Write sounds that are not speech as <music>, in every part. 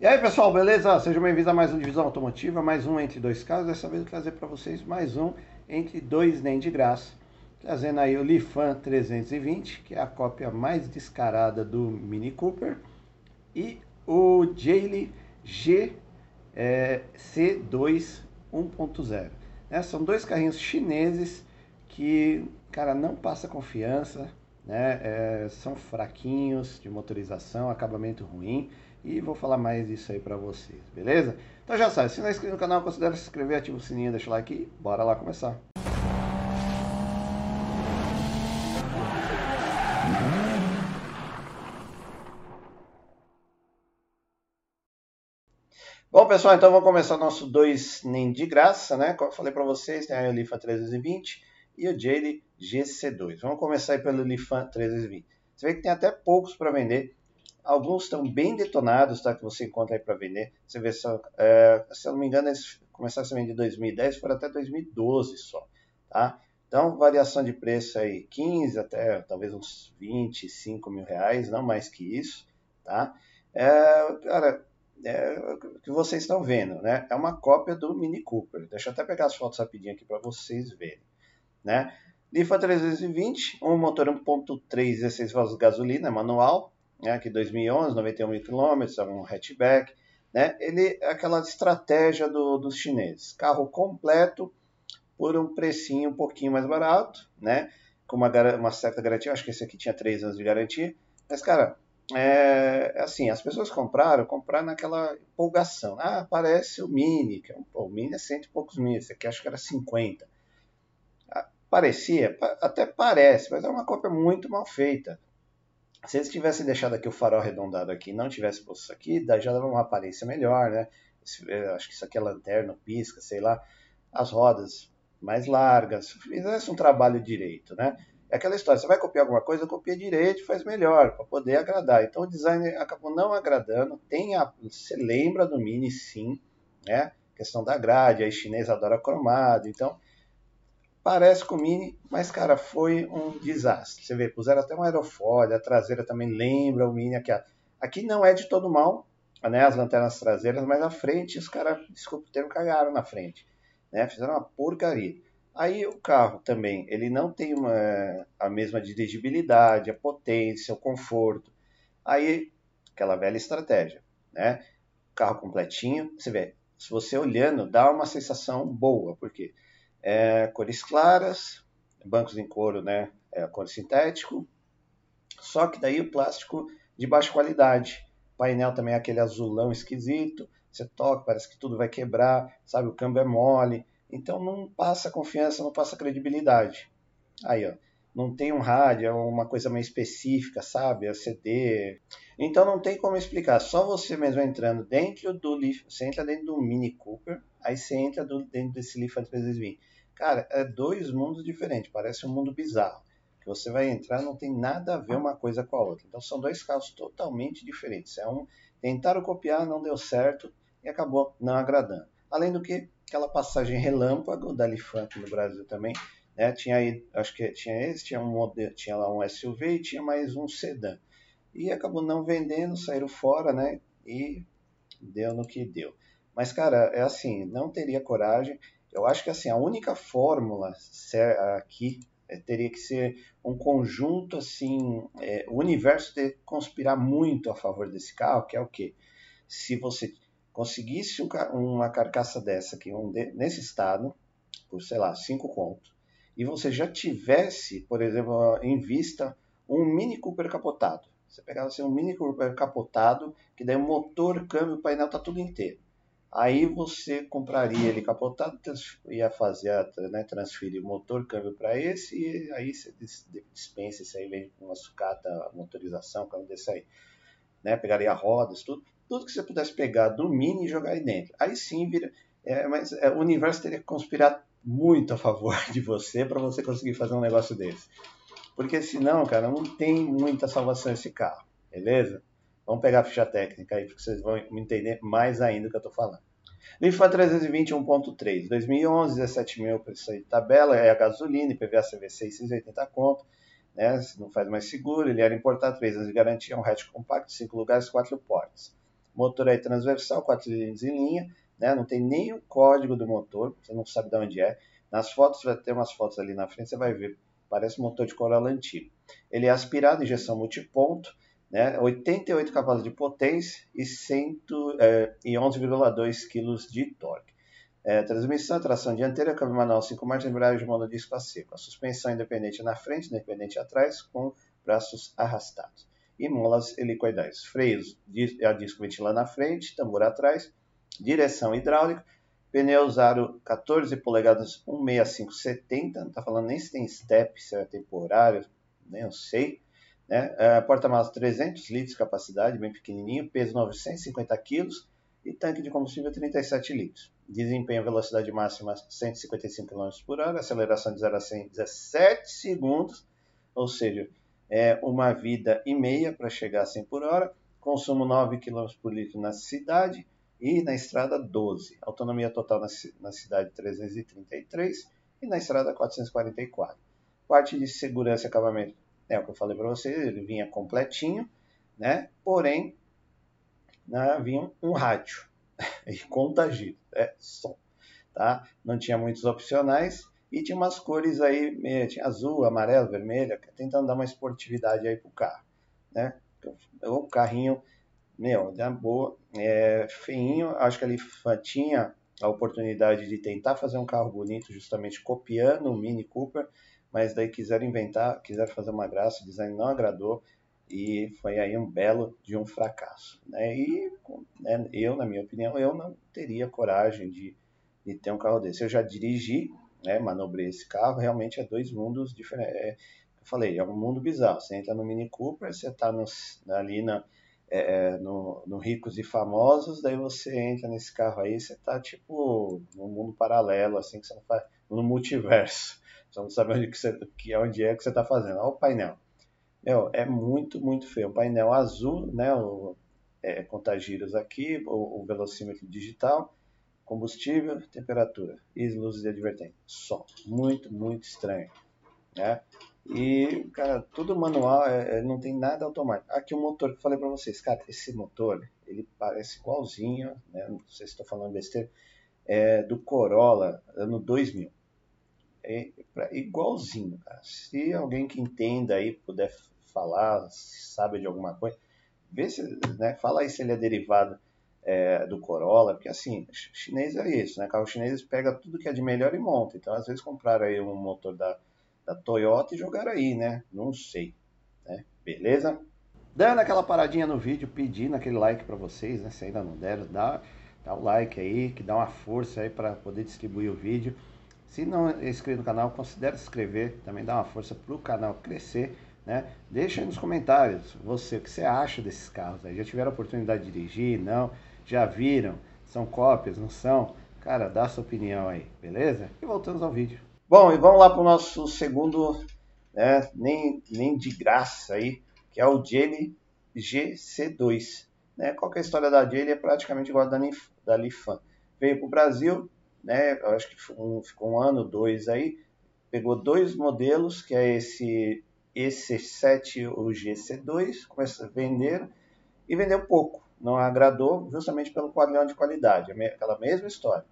E aí pessoal, beleza? Sejam bem-vindos a mais um Divisão Automotiva, mais um entre dois carros. Dessa vez eu vou trazer para vocês mais um entre dois nem de graça. Trazendo aí o Lifan 320, que é a cópia mais descarada do Mini Cooper. E o Geely G é, C2 1.0. Né? São dois carrinhos chineses que, cara, não passa confiança, né? É, são fraquinhos de motorização, acabamento ruim e vou falar mais disso aí para vocês, beleza? Então já sabe, se não é inscrito no canal, considere se inscrever, ativa o sininho, deixa o like e bora lá começar. Bom, pessoal, então vamos começar nosso dois nem de graça, né? Como eu falei para vocês, tem a Elifa 320 e o Jade GC2. Vamos começar aí pelo Lifan 320. Você vê que tem até poucos para vender. Alguns estão bem detonados, tá? Que você encontra aí para vender. Você vê só, é, se eu não me engano, eles começaram a ser vendidos em 2010, foram até 2012 só, tá? Então, variação de preço aí 15 até talvez uns 25 mil reais, não mais que isso, tá? É, cara, é, o que vocês estão vendo, né? É uma cópia do Mini Cooper. Deixa eu até pegar as fotos rapidinho aqui para vocês verem, né? Lifa 320, um motor 1.3 16 válvulas de gasolina, manual, né? Que 2011, 91 mil quilômetros, é um hatchback, né? Ele é aquela estratégia do, dos chineses, carro completo por um precinho um pouquinho mais barato, né? Com uma, uma certa garantia, acho que esse aqui tinha 3 anos de garantia, mas cara, é, é, assim, as pessoas compraram, compraram naquela empolgação. Ah, parece o Mini, que é um, o Mini é cento e poucos mil, esse aqui acho que era 50. Ah, parecia, até parece, mas é uma cópia muito mal feita. Se eles tivessem deixado aqui o farol arredondado aqui, não tivesse posto isso aqui, já dava uma aparência melhor, né? Acho que isso aqui é lanterna, pisca, sei lá. As rodas mais largas, fizesse um trabalho direito, né? É aquela história, você vai copiar alguma coisa, copia direito faz melhor, para poder agradar. Então o design acabou não agradando. Tem a, você lembra do Mini sim, né? Questão da grade, aí chinês adora cromado, então parece com o Mini, mas cara, foi um desastre. Você vê, puseram até um aerofólio, a traseira também lembra o Mini aqui. Aqui não é de todo mal, né? As lanternas traseiras, mas na frente os caras, desculpa o cagaram na frente, né? Fizeram uma porcaria. Aí o carro também, ele não tem uma, a mesma dirigibilidade, a potência, o conforto. Aí, aquela velha estratégia, né? Carro completinho, você vê, se você olhando, dá uma sensação boa, porque é, cores claras, bancos em couro, né? É, cor sintético, só que daí o plástico de baixa qualidade. painel também é aquele azulão esquisito, você toca, parece que tudo vai quebrar, sabe? O câmbio é mole. Então não passa confiança, não passa credibilidade. Aí, ó, não tem um rádio, é uma coisa mais específica, sabe? É CD. Então não tem como explicar. Só você mesmo entrando dentro do Leaf, você entra dentro do Mini Cooper, aí você entra do, dentro desse Leaf 320. Cara, é dois mundos diferentes, parece um mundo bizarro. Que você vai entrar, não tem nada a ver uma coisa com a outra. Então são dois carros totalmente diferentes. É um tentaram copiar, não deu certo e acabou não agradando. Além do que aquela passagem relâmpago da Lifante no Brasil também. Né? Tinha aí, acho que tinha esse, tinha um modelo, tinha lá um SUV e tinha mais um sedã. E acabou não vendendo, saíram fora, né? E deu no que deu. Mas, cara, é assim, não teria coragem. Eu acho que assim, a única fórmula aqui é, teria que ser um conjunto assim, é, o universo de conspirar muito a favor desse carro, que é o quê? Se você conseguisse uma carcaça dessa aqui, um nesse estado, por sei lá, 5 contos, e você já tivesse, por exemplo, em vista um Mini Cooper capotado. Você pegava assim, um Mini Cooper capotado, que daí o motor, câmbio, painel tá tudo inteiro. Aí você compraria ele capotado, ia fazer, né, transferir o motor, câmbio para esse, e aí você dispensa isso aí, com uma sucata, motorização, câmbio desse aí. Né, pegaria rodas, tudo tudo que você pudesse pegar do Mini e jogar aí dentro. Aí sim vira. É, mas é, o universo teria que conspirar muito a favor <laughs> de você para você conseguir fazer um negócio desse. Porque senão, cara, não tem muita salvação esse carro, beleza? Vamos pegar a ficha técnica aí, porque vocês vão entender mais ainda o que eu estou falando. Lifa 320 1.3, 2011, 17 mil preço de tabela, é a gasolina, IPVA CVC 680 conto, né? Não faz mais seguro, ele era importado, 3 anos de garantia, um hatch compacto, 5 lugares, 4 portas. Motor aí transversal, 4 cilindros em linha, né? Não tem nem o código do motor, você não sabe de onde é. Nas fotos, vai ter umas fotos ali na frente, você vai ver, parece motor de Corolla antigo. Ele é aspirado, injeção multiponto, né? 88 cavalos de potência e, é, e 11,2 kg de torque. É, transmissão, tração dianteira, câmbio manual 5 marchas, embreagem monodisco a seco. A suspensão independente na frente, independente atrás, com braços arrastados. E molas helicoidais. Freios a disco ventilando na frente, tambor atrás, direção hidráulica, pneus aro 14 polegadas 16570, não está falando nem se tem step, se é temporário, nem eu sei. Né? É, Porta-malas 300 litros de capacidade, bem pequenininho, peso 950 quilos e tanque de combustível 37 litros. Desempenho velocidade máxima 155 km por hora, aceleração de 0 a 100 17 segundos, ou seja, é uma vida e meia para chegar a 100 por hora, consumo 9 km por litro na cidade e na estrada 12. Autonomia total na, na cidade 333 e na estrada 444. Parte de segurança e acabamento, é o que eu falei para vocês, ele vinha completinho, né? Porém, né, vinha um rádio <laughs> e contagio, é som, tá? Não tinha muitos opcionais e tinha umas cores aí, tinha azul, amarelo, vermelho, tentando dar uma esportividade aí pro carro, né? O carrinho, meu, da boa, é, feinho, acho que ele tinha a oportunidade de tentar fazer um carro bonito, justamente copiando o Mini Cooper, mas daí quiseram inventar, quiseram fazer uma graça, o design não agradou, e foi aí um belo de um fracasso. Né? E né, eu, na minha opinião, eu não teria coragem de, de ter um carro desse. Eu já dirigi, né, manobrei esse carro, realmente é dois mundos diferentes. É, eu falei, é um mundo bizarro. Você entra no Mini Cooper, você está ali na, é, é, no, no, Ricos e Famosos, daí você entra nesse carro aí, você está tipo num mundo paralelo, assim, que você não faz, no multiverso. Você não sabe onde, que você, que, onde é que você está fazendo. Olha o painel. Meu, é muito, muito feio. Um painel azul, né? O, é, contagiros aqui, o, o, velocímetro digital, combustível, temperatura e luzes de advertência. Só. Muito, muito estranho. Né? E, cara, tudo manual, é, é não tem nada automático. Aqui o motor que eu falei para vocês, cara, esse motor, ele parece igualzinho, né? Não sei se estou falando besteira, é do Corolla, ano 2000. É, igualzinho, cara. Se alguém que entenda aí puder falar, sabe de alguma coisa, vê se, né, fala aí se ele é derivado é, do Corolla, porque assim, chinês é isso, né? Carro chinês pega tudo que é de melhor e monta. Então, às vezes compraram aí um motor da, da Toyota e jogaram aí, né? Não sei, né? Beleza? Dando aquela paradinha no vídeo, pedindo aquele like para vocês, né? Se ainda não deram, dá, dá o like aí, que dá uma força aí para poder distribuir o vídeo. Se não é inscrito no canal, considere se inscrever, também dá uma força para o canal crescer. Né? Deixa aí nos comentários você o que você acha desses carros. Aí. Já tiveram a oportunidade de dirigir? Não? Já viram? São cópias? Não são? Cara, dá sua opinião aí, beleza? E voltamos ao vídeo. Bom, e vamos lá para o nosso segundo, né, nem, nem de graça aí, que é o Jelly GC2. Né? Qual é a história da Jelly? É praticamente igual a da, da Lifan. Veio para o Brasil, né? Eu acho que ficou um ano, dois aí. Pegou dois modelos, que é esse EC7 ou GC2, começou a vender e vendeu pouco. Não agradou justamente pelo padrão de qualidade, aquela mesma história.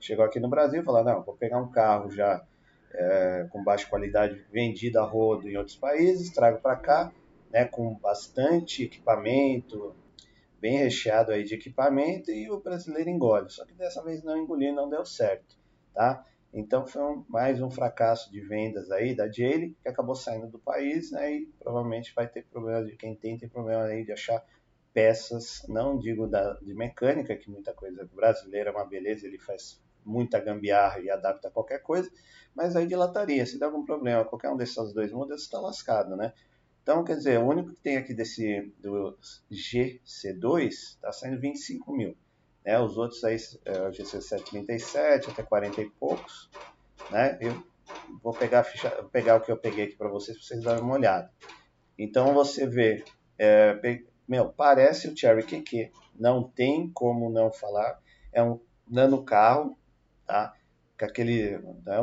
Chegou aqui no Brasil e falou, não, vou pegar um carro já é, com baixa qualidade vendido a rodo em outros países, trago para cá, né, com bastante equipamento, bem recheado aí de equipamento e o brasileiro engole. Só que dessa vez não engoliu, não deu certo, tá? Então foi um, mais um fracasso de vendas aí da Jaylee, que acabou saindo do país, né? E provavelmente vai ter problema de quem tem, tem problema aí de achar peças, não digo da, de mecânica, que muita coisa brasileira é uma beleza, ele faz muita gambiarra e adapta a qualquer coisa, mas aí de lataria, se der algum problema, qualquer um desses dois modelos está lascado, né? Então, quer dizer, o único que tem aqui desse do GC2 está saindo 25 mil. Né? Os outros aí, é, o GC737 até 40 e poucos. Né? Eu vou pegar, ficha, pegar o que eu peguei aqui para vocês, para vocês darem uma olhada. Então, você vê, é, meu, parece o Cherry QQ. Não tem como não falar. É um nano carro, tá? Com aquele, né,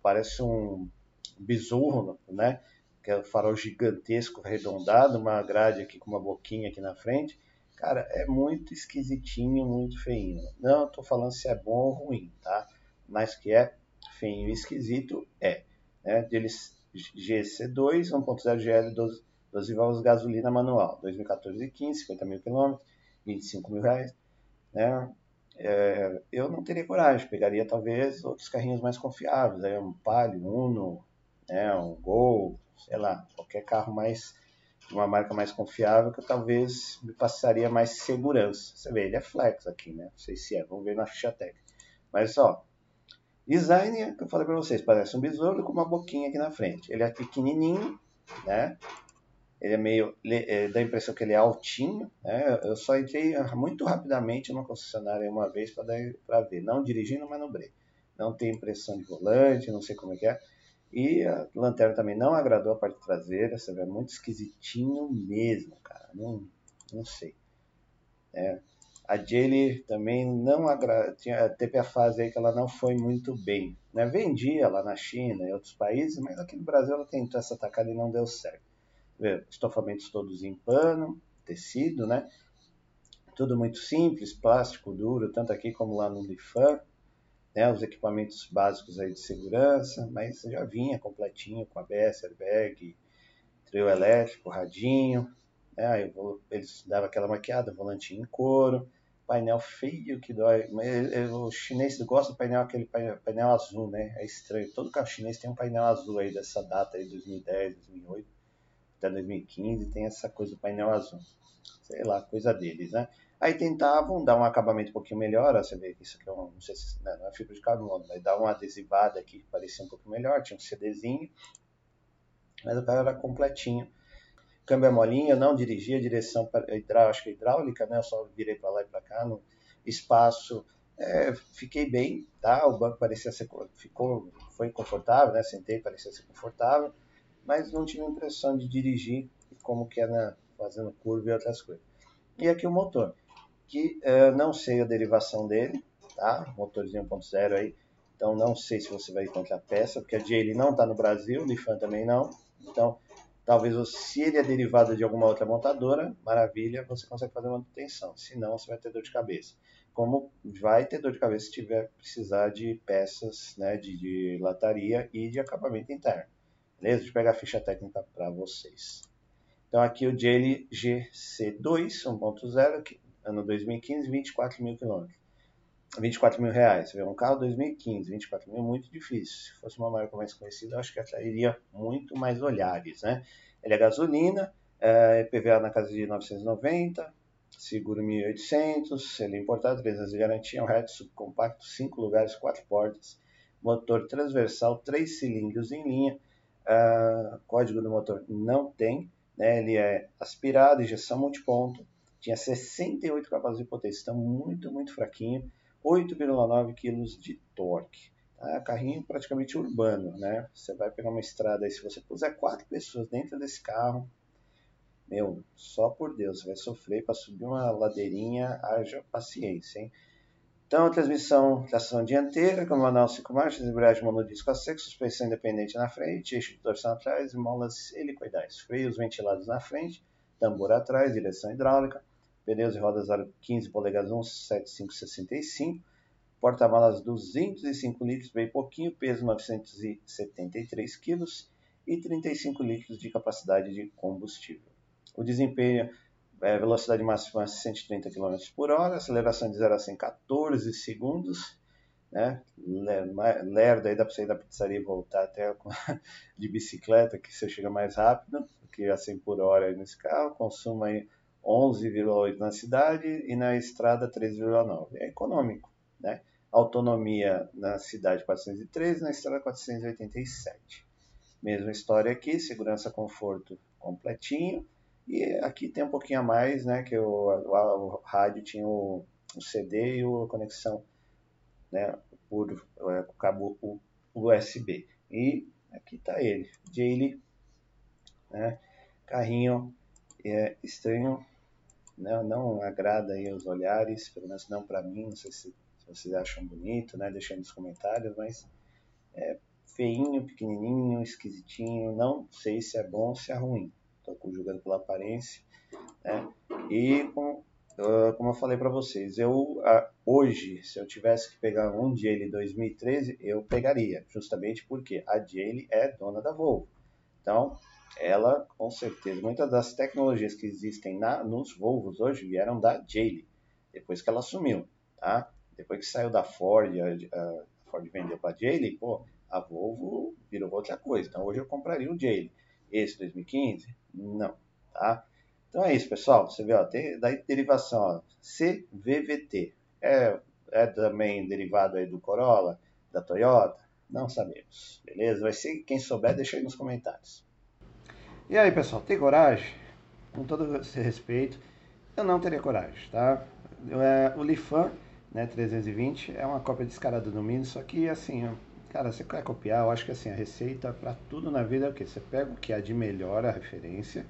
parece um besouro, né? Que é o farol gigantesco, arredondado, uma grade aqui com uma boquinha aqui na frente. Cara, é muito esquisitinho, muito feinho. Não estou falando se é bom ou ruim, tá? Mas que é feinho e esquisito, é. Né? Deles GC2, 1.0 GL, 12, 12 válvulas gasolina manual, 2014 e 15, 50 mil quilômetros, 25 mil reais. Né? É, eu não teria coragem, pegaria talvez outros carrinhos mais confiáveis, aí um Palio, Uno, né, um Gol, sei lá, qualquer carro mais uma marca mais confiável que talvez me passaria mais segurança. Você vê, ele é flex aqui, né? Não sei se é, vamos ver na ficha técnica. Mas ó, design que eu falei para vocês, parece um besouro com uma boquinha aqui na frente. Ele é pequenininho, né? Ele é meio. É, dá a impressão que ele é altinho. Né? Eu só entrei muito rapidamente numa concessionária uma vez para ver. Não dirigindo, manobrei. Não tem impressão de volante, não sei como é que é. E a lanterna também não agradou a parte traseira. Vê, é muito esquisitinho mesmo, cara. Não, não sei. É. A Jaylee também não agrada. Teve a fase aí que ela não foi muito bem. Né? Vendia lá na China e outros países, mas aqui no Brasil ela tentou essa tacada e não deu certo estofamentos todos em pano, tecido, né? Tudo muito simples, plástico duro, tanto aqui como lá no Lifan, né? Os equipamentos básicos aí de segurança, mas já vinha completinho com ABS, airbag, trio elétrico, radinho, né? Eles davam aquela maquiada, volantinho em couro, painel feio que dói. O chinês gosta do painel, aquele painel, painel, azul, né? É estranho. Todo carro chinês tem um painel azul aí dessa data aí, 2010, 2008 até 2015 tem essa coisa do painel azul. Sei lá, coisa deles, né? Aí tentavam dar um acabamento um pouquinho melhor, você vê que isso aqui é um, não sei se né, não é fibra de carbono, mas dá uma adesivada aqui que parecia um pouco melhor, tinha um CDzinho, mas o carro era completinho. Câmbio é molinho, não dirigia, direção hidráulica, hidráulica, né? Eu só virei para lá e para cá, no espaço, é, fiquei bem, tá? O banco parecia ser, ficou, foi confortável, né? Sentei, parecia ser confortável mas não tive a impressão de dirigir como que era fazendo curva e outras coisas. E aqui o motor, que uh, não sei a derivação dele, tá? Motorzinho 1.0 aí, então não sei se você vai encontrar peça, porque a JL não está no Brasil, o Lifan também não, então talvez se ele é derivado de alguma outra montadora, maravilha, você consegue fazer manutenção, se não você vai ter dor de cabeça. Como vai ter dor de cabeça se tiver precisar de peças né, de, de lataria e de acabamento interno. Beleza? Deixa eu pegar a ficha técnica para vocês. Então aqui o Jelly GC2 1.0, ano 2015, 24 mil quilômetros. 24 mil reais. Vê um carro 2015, 24 mil, muito difícil. Se fosse uma marca mais conhecida, acho que atrairia muito mais olhares, né? Ele é gasolina, é PVA na casa de 990, seguro 1.800, ele é importado, 3 anos de garantia, um hatch subcompacto, 5 lugares, 4 portas, motor transversal, 3 cilindros em linha, Uh, código do motor não tem, né? ele é aspirado, injeção multiponto, tinha 68 cavalos de potência, então muito, muito fraquinho, 8,9 kg de torque. Tá? Carrinho praticamente urbano, né? Você vai pegar uma estrada aí, se você puser quatro pessoas dentro desse carro, meu, só por Deus, vai sofrer para subir uma ladeirinha, haja paciência, hein? Então, a transmissão, tração dianteira, com manual 5 marchas, embreagem monodisco a seco, suspensão independente na frente, eixo de torção atrás, molas helicoidais, freios ventilados na frente, tambor atrás, direção hidráulica, pneus e rodas aro 15 polegadas 17565, porta-malas 205 litros, bem pouquinho, peso 973 kg e 35 litros de capacidade de combustível. O desempenho é, velocidade máxima 130 km por hora, aceleração de 0 a 100 14 segundos, né? Lerda aí dá para sair da pizzaria e voltar até <laughs> de bicicleta, que você chega mais rápido, que a 100 por hora nesse carro, consumo aí 11,8 na cidade e na estrada 3,9. É econômico, né? Autonomia na cidade 413, na estrada 487. Mesma história aqui, segurança, conforto completinho. E aqui tem um pouquinho a mais, né, que o, o, rádio tinha o, o, CD e a conexão né, por é, cabo USB. E aqui está ele, Jaylee, né, carrinho é, estranho, né, não agrada aí os olhares, pelo menos não para mim, não sei se, se, vocês acham bonito, né, deixem nos comentários, mas é feinho, pequenininho, esquisitinho, não sei se é bom ou se é ruim estou julgando pela aparência, né? E com, uh, como eu falei para vocês, eu uh, hoje, se eu tivesse que pegar um Jaylee 2013, eu pegaria, justamente porque a Jaylee é dona da Volvo. Então, ela, com certeza, muitas das tecnologias que existem na, nos Volvos hoje vieram da Jaylee, depois que ela assumiu, tá? Depois que saiu da Ford, a, a Ford vendeu para a Jaylee, pô, a Volvo virou outra coisa. Então, hoje eu compraria um Jaylee. Esse 2015? Não, tá? Então é isso, pessoal. Você vê, ó, tem da derivação, ó, CVVT. É, é também derivado aí do Corolla, da Toyota? Não sabemos, beleza? Vai ser quem souber, deixa aí nos comentários. E aí, pessoal, tem coragem? Com todo esse respeito, eu não teria coragem, tá? É, o Lifan, né, 320, é uma cópia descarada do Mini, só que assim, cara, você quer copiar, eu acho que assim, a receita para tudo na vida é o quê? Você pega o que há de melhor a referência,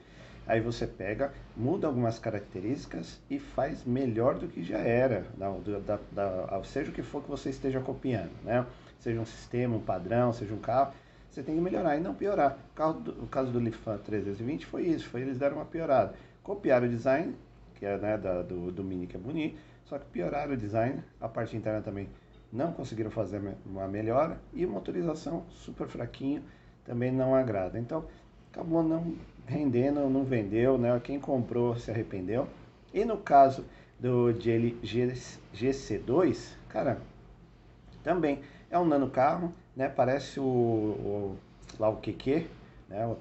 Aí você pega, muda algumas características e faz melhor do que já era, da, da, da, seja o que for que você esteja copiando, né? Seja um sistema, um padrão, seja um carro, você tem que melhorar e não piorar. O, carro do, o caso Lifan 320 foi isso, foi eles deram uma piorada. Copiaram o design, que é né, da, do, do Mini que é bonito, só que pioraram o design, a parte interna também não conseguiram fazer uma melhora e motorização super fraquinho também não agrada. Então, acabou não rendendo, não vendeu, né? Quem comprou se arrependeu. E no caso do GC2, cara, também é um nano carro, né? Parece o, o lá o QQ, né?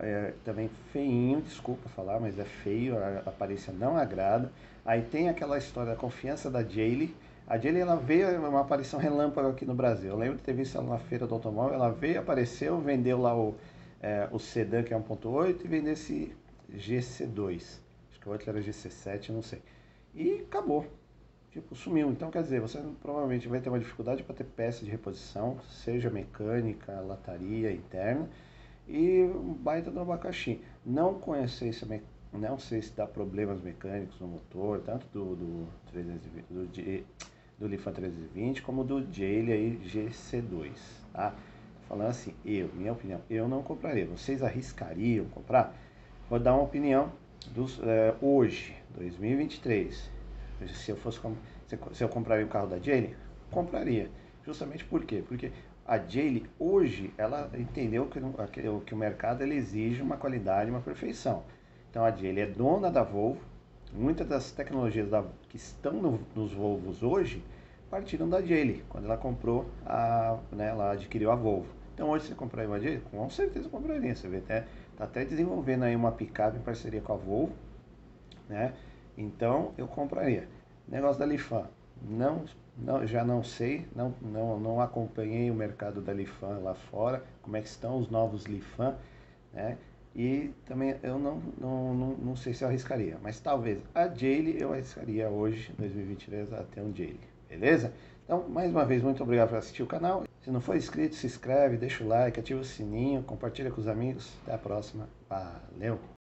É, também feinho, desculpa falar, mas é feio, a aparência não agrada. Aí tem aquela história da confiança da Jaylee. A Jaylee ela veio uma aparição relâmpago aqui no Brasil. Eu lembro de ter visto ela na feira do automóvel, ela veio, apareceu, vendeu lá o é, o sedã que é 1.8 e vender esse GC2. Acho que o outro era GC7, não sei. E acabou. Tipo, sumiu. Então, quer dizer, você provavelmente vai ter uma dificuldade para ter peça de reposição, seja mecânica, lataria, interna, e um baita do abacaxi. Não conhecer esse não sei se dá problemas mecânicos no motor, tanto do, do, 320, do, do, Lifan 320 como do Jaylee aí GC2, tá? falando assim, eu, minha opinião, eu não compraria. Vocês arriscariam comprar? Vou dar uma opinião dos, é, hoje, 2023. Se eu fosse se eu compraria o carro da Jaylee, compraria. Justamente por quê? Porque a Jaylee hoje ela entendeu que, que o mercado ele exige uma qualidade, uma perfeição. Então a Jaylee é dona da Volvo. Muitas das tecnologias da, que estão no, nos Volvos hoje partiram da Jaylee, quando ela comprou a, né, ela adquiriu a Volvo. Então hoje você comprar uma Jaylee, com certeza compraria. Você vê até, tá até desenvolvendo aí uma picape em parceria com a Volvo, né? Então eu compraria. Negócio da Lifan, não, não, já não sei, não, não, não acompanhei o mercado da Lifan lá fora, como é que estão os novos Lifan, né? E também eu não, não, não, não sei se eu arriscaria, mas talvez a Jaylee eu arriscaria hoje, 2023, até um Jaylee, beleza? Então, mais uma vez, muito obrigado por assistir o canal. Se não for inscrito, se inscreve, deixa o like, ativa o sininho, compartilha com os amigos. Até a próxima. Valeu!